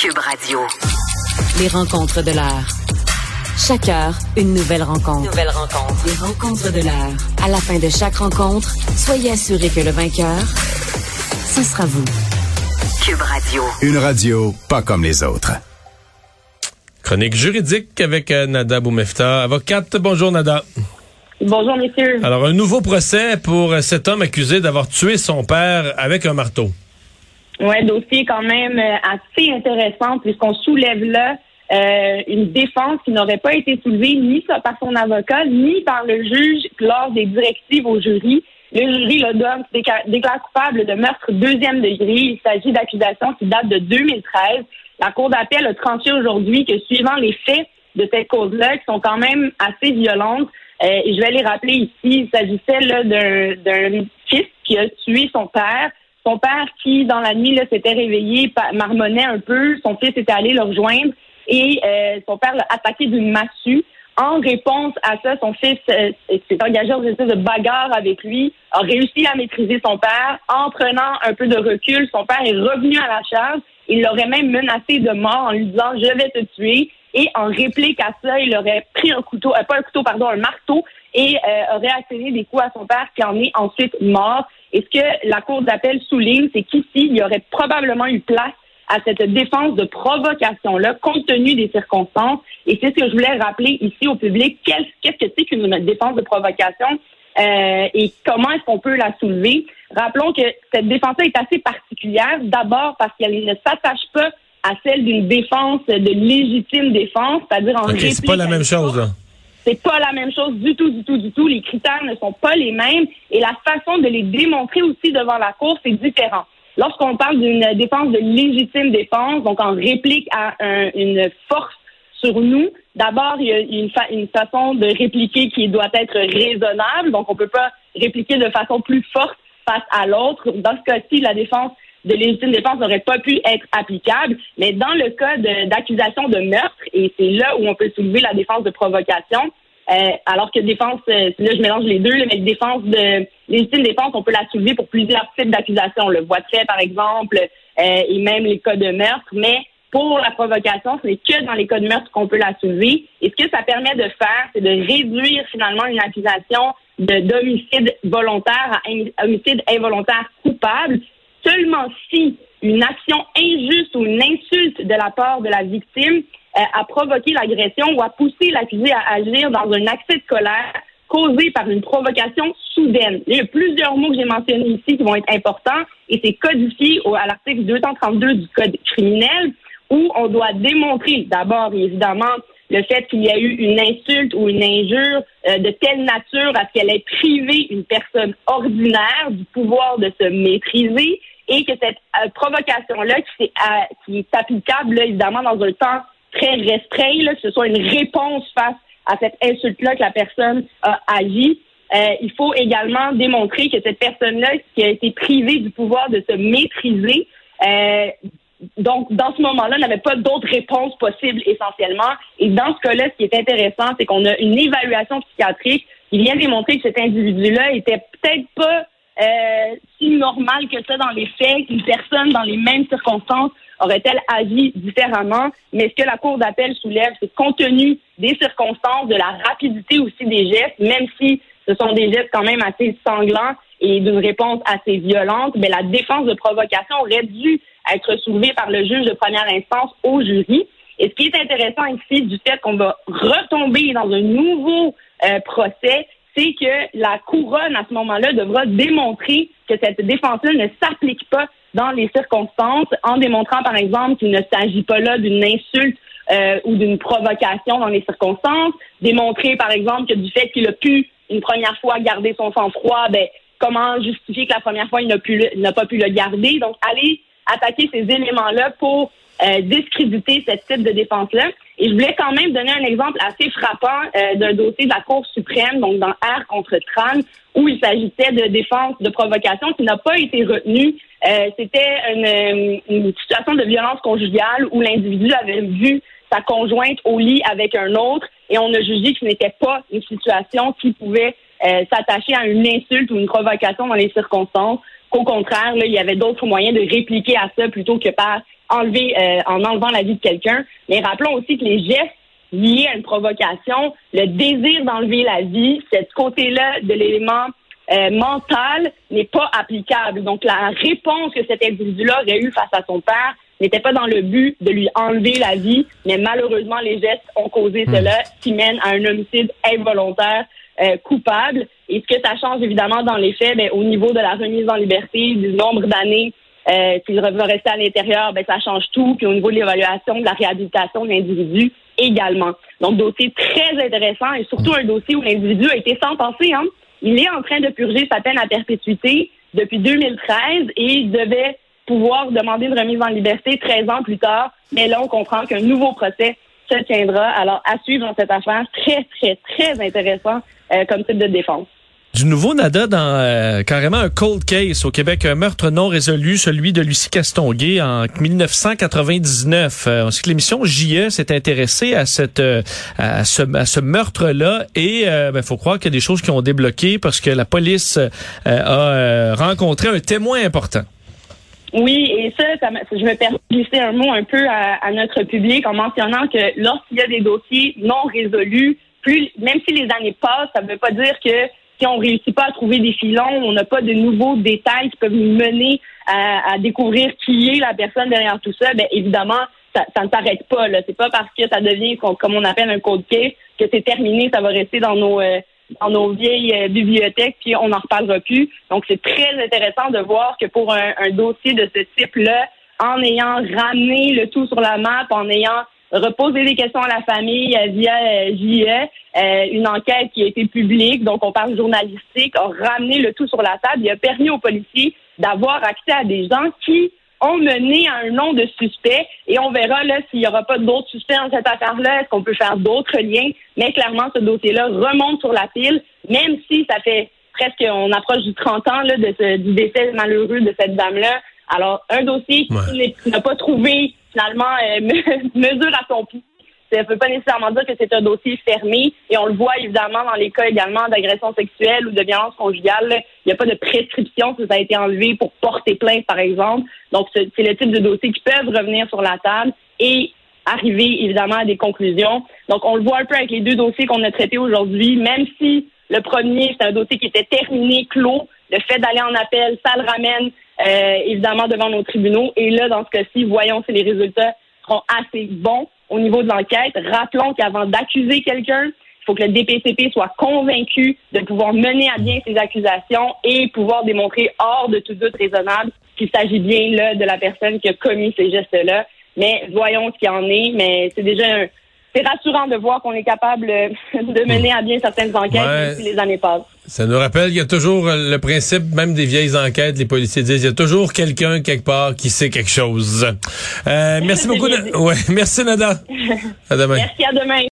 Cube Radio. Les rencontres de l'heure. Chaque heure, une nouvelle rencontre. Nouvelle rencontre. Les rencontres de l'heure. À la fin de chaque rencontre, soyez assurés que le vainqueur, ce sera vous. Cube Radio. Une radio pas comme les autres. Chronique juridique avec euh, Nada Boumefta, avocate. Bonjour Nada. Bonjour, messieurs. Alors, un nouveau procès pour euh, cet homme accusé d'avoir tué son père avec un marteau. Ouais, dossier quand même euh, assez intéressant puisqu'on soulève là euh, une défense qui n'aurait pas été soulevée ni par son avocat ni par le juge lors des directives au jury. Le jury, le donne, déclare coupable de meurtre deuxième degré. Il s'agit d'accusations qui datent de 2013. La Cour d'appel a tranché aujourd'hui que suivant les faits de cette cause-là, qui sont quand même assez violentes, euh, et je vais les rappeler ici, il s'agissait d'un fils qui a tué son père. Son père qui, dans la nuit, s'était réveillé, marmonnait un peu. Son fils était allé le rejoindre et euh, son père l'a attaqué d'une massue. En réponse à ça, son fils euh, s'est engagé dans une espèce de bagarre avec lui, a réussi à maîtriser son père. En prenant un peu de recul, son père est revenu à la charge. Il l'aurait même menacé de mort en lui disant je vais te tuer. Et en réplique à ça, il aurait pris un couteau, euh, pas un couteau, pardon, un marteau, et euh, aurait asséné des coups à son père qui en est ensuite mort. Et ce que la Cour d'appel souligne, c'est qu'ici, il y aurait probablement eu place à cette défense de provocation-là, compte tenu des circonstances. Et c'est ce que je voulais rappeler ici au public. Qu'est-ce que c'est qu'une défense de provocation? Euh, et comment est-ce qu'on peut la soulever? Rappelons que cette défense-là est assez particulière. D'abord parce qu'elle ne s'attache pas à celle d'une défense, de légitime défense, c'est-à-dire en okay, c'est pas la même chose, là. C'est pas la même chose du tout, du tout, du tout. Les critères ne sont pas les mêmes et la façon de les démontrer aussi devant la Cour, c'est différent. Lorsqu'on parle d'une défense de légitime défense, donc en réplique à une force sur nous, d'abord, il y a une, une, façon de répliquer qui doit être raisonnable. Donc, on peut pas répliquer de façon plus forte face à l'autre. Dans ce cas-ci, la défense de légitime défense n'aurait pas pu être applicable. Mais dans le cas d'accusation de, meurtre, et c'est là où on peut soulever la défense de provocation, euh, alors que défense, euh, là je mélange les deux, mais défense de légitime défense, on peut la soulever pour plusieurs types d'accusations, le voie de fait par exemple, euh, et même les cas de meurtre. Mais pour la provocation, ce n'est que dans les cas de meurtre qu'on peut la soulever. Et ce que ça permet de faire, c'est de réduire finalement une accusation d'homicide volontaire à homicide involontaire coupable seulement si une action injuste ou une insulte de la part de la victime euh, a provoqué l'agression ou a poussé l'accusé à agir dans un accès de colère causé par une provocation soudaine. Il y a plusieurs mots que j'ai mentionnés ici qui vont être importants et c'est codifié à l'article 232 du Code criminel où on doit démontrer d'abord évidemment le fait qu'il y a eu une insulte ou une injure euh, de telle nature à ce qu'elle ait privé une personne ordinaire du pouvoir de se maîtriser et que cette euh, provocation-là, qui, est, euh, qui est applicable évidemment dans un temps très restreint, que ce soit une réponse face à cette insulte-là que la personne a agi, il faut également démontrer que cette personne-là qui a été privée du pouvoir de se maîtriser donc, dans ce moment-là, n'avait pas d'autres réponses possibles essentiellement. Et dans ce cas-là, ce qui est intéressant, c'est qu'on a une évaluation psychiatrique qui vient démontrer que cet individu-là était peut-être pas euh, si normal que ça dans les faits, qu'une personne dans les mêmes circonstances aurait-elle agi différemment? Mais ce que la Cour d'appel soulève, c'est compte tenu des circonstances, de la rapidité aussi des gestes, même si ce sont des gestes quand même assez sanglants et d'une réponse assez violente, mais la défense de provocation aurait dû être soulevé par le juge de première instance au jury. Et ce qui est intéressant ici du fait qu'on va retomber dans un nouveau euh, procès, c'est que la couronne, à ce moment-là, devra démontrer que cette défense-là ne s'applique pas dans les circonstances, en démontrant, par exemple, qu'il ne s'agit pas là d'une insulte euh, ou d'une provocation dans les circonstances, démontrer, par exemple, que du fait qu'il a pu, une première fois, garder son sang-froid, ben, comment justifier que la première fois, il n'a pas pu le garder. Donc, aller attaquer ces éléments-là pour euh, discréditer ce type de défense-là. Et je voulais quand même donner un exemple assez frappant euh, d'un dossier de la Cour suprême, donc dans R contre Tran, où il s'agissait de défense de provocation qui n'a pas été retenue. Euh, C'était une, une, situation de violence conjugale où l'individu avait vu sa conjointe au lit avec un autre et on a jugé que ce n'était pas une situation qui pouvait s'attacher à une insulte ou une provocation dans les circonstances qu'au contraire, là, il y avait d'autres moyens de répliquer à ça plutôt que par enlever, euh, en enlevant la vie de quelqu'un. Mais rappelons aussi que les gestes liés à une provocation, le désir d'enlever la vie, cette côté-là de l'élément euh, mental n'est pas applicable. Donc la réponse que cet individu-là aurait eue face à son père n'était pas dans le but de lui enlever la vie, mais malheureusement les gestes ont causé hmm. cela, qui mène à un homicide involontaire euh, coupable. Et ce que ça change évidemment dans les faits, ben, au niveau de la remise en liberté, du nombre d'années euh, qu'il va rester à l'intérieur, ben, ça change tout. Puis au niveau de l'évaluation, de la réhabilitation de l'individu également. Donc dossier très intéressant et surtout un dossier où l'individu a été sentencé. Hein, il est en train de purger sa peine à perpétuité depuis 2013 et il devait pouvoir demander une remise en liberté 13 ans plus tard. Mais là, on comprend qu'un nouveau procès se tiendra. Alors, à suivre dans cette affaire, très, très, très intéressant euh, comme type de défense. Du nouveau Nada dans euh, carrément un cold case au Québec, un meurtre non résolu, celui de Lucie Castonguay en 1999. Euh, on sait que l'émission JE s'est intéressée à cette euh, à ce, à ce meurtre-là et il ben, faut croire qu'il y a des choses qui ont débloqué parce que la police a rencontré un témoin important. Oui, et ça, je me permets de glisser un mot un peu à, à notre public en mentionnant que lorsqu'il y a des dossiers non résolus, plus même si les années passent, ça ne veut pas dire que si on réussit pas à trouver des filons, on n'a pas de nouveaux détails qui peuvent nous mener à, découvrir qui est la personne derrière tout ça, ben évidemment, ça, ne s'arrête pas. Là. C'est pas parce que ça devient comme on appelle un code case que c'est terminé, ça va rester dans nos euh, dans nos vieilles euh, bibliothèques, puis on n'en reparlera plus. Donc c'est très intéressant de voir que pour un, un dossier de ce type-là, en ayant ramené le tout sur la map, en ayant reposer des questions à la famille euh, via euh, JE, euh, une enquête qui a été publique, donc on parle journalistique, a ramené le tout sur la table. Il a permis aux policiers d'avoir accès à des gens qui ont mené à un nom de suspect et on verra là s'il n'y aura pas d'autres suspects dans cette affaire-là, est-ce qu'on peut faire d'autres liens? Mais clairement, ce dossier-là remonte sur la pile, même si ça fait presque, on approche du 30 ans là, de ce, du décès malheureux de cette dame-là. Alors, un dossier qui n'a pas trouvé finalement euh, mesure pied. Ça ne veut pas nécessairement dire que c'est un dossier fermé et on le voit évidemment dans les cas également d'agression sexuelle ou de violence conjugale. Il n'y a pas de prescription si ça a été enlevé pour porter plainte, par exemple. Donc, c'est le type de dossier qui peuvent revenir sur la table et arriver évidemment à des conclusions. Donc, on le voit un peu avec les deux dossiers qu'on a traités aujourd'hui, même si le premier, c'est un dossier qui était terminé, clos. Le fait d'aller en appel, ça le ramène euh, évidemment devant nos tribunaux. Et là, dans ce cas-ci, voyons si les résultats seront assez bons au niveau de l'enquête. Rappelons qu'avant d'accuser quelqu'un, il faut que le DPCP soit convaincu de pouvoir mener à bien ses accusations et pouvoir démontrer hors de tout doute raisonnable qu'il s'agit bien là de la personne qui a commis ces gestes-là. Mais voyons ce qu'il en est. Mais c'est déjà un, c'est rassurant de voir qu'on est capable de mener à bien certaines enquêtes si les années passent. Ça nous rappelle qu'il y a toujours le principe, même des vieilles enquêtes, les policiers disent, il y a toujours quelqu'un quelque part qui sait quelque chose. Euh, merci beaucoup. Ouais, merci Nada. À demain. Merci à demain.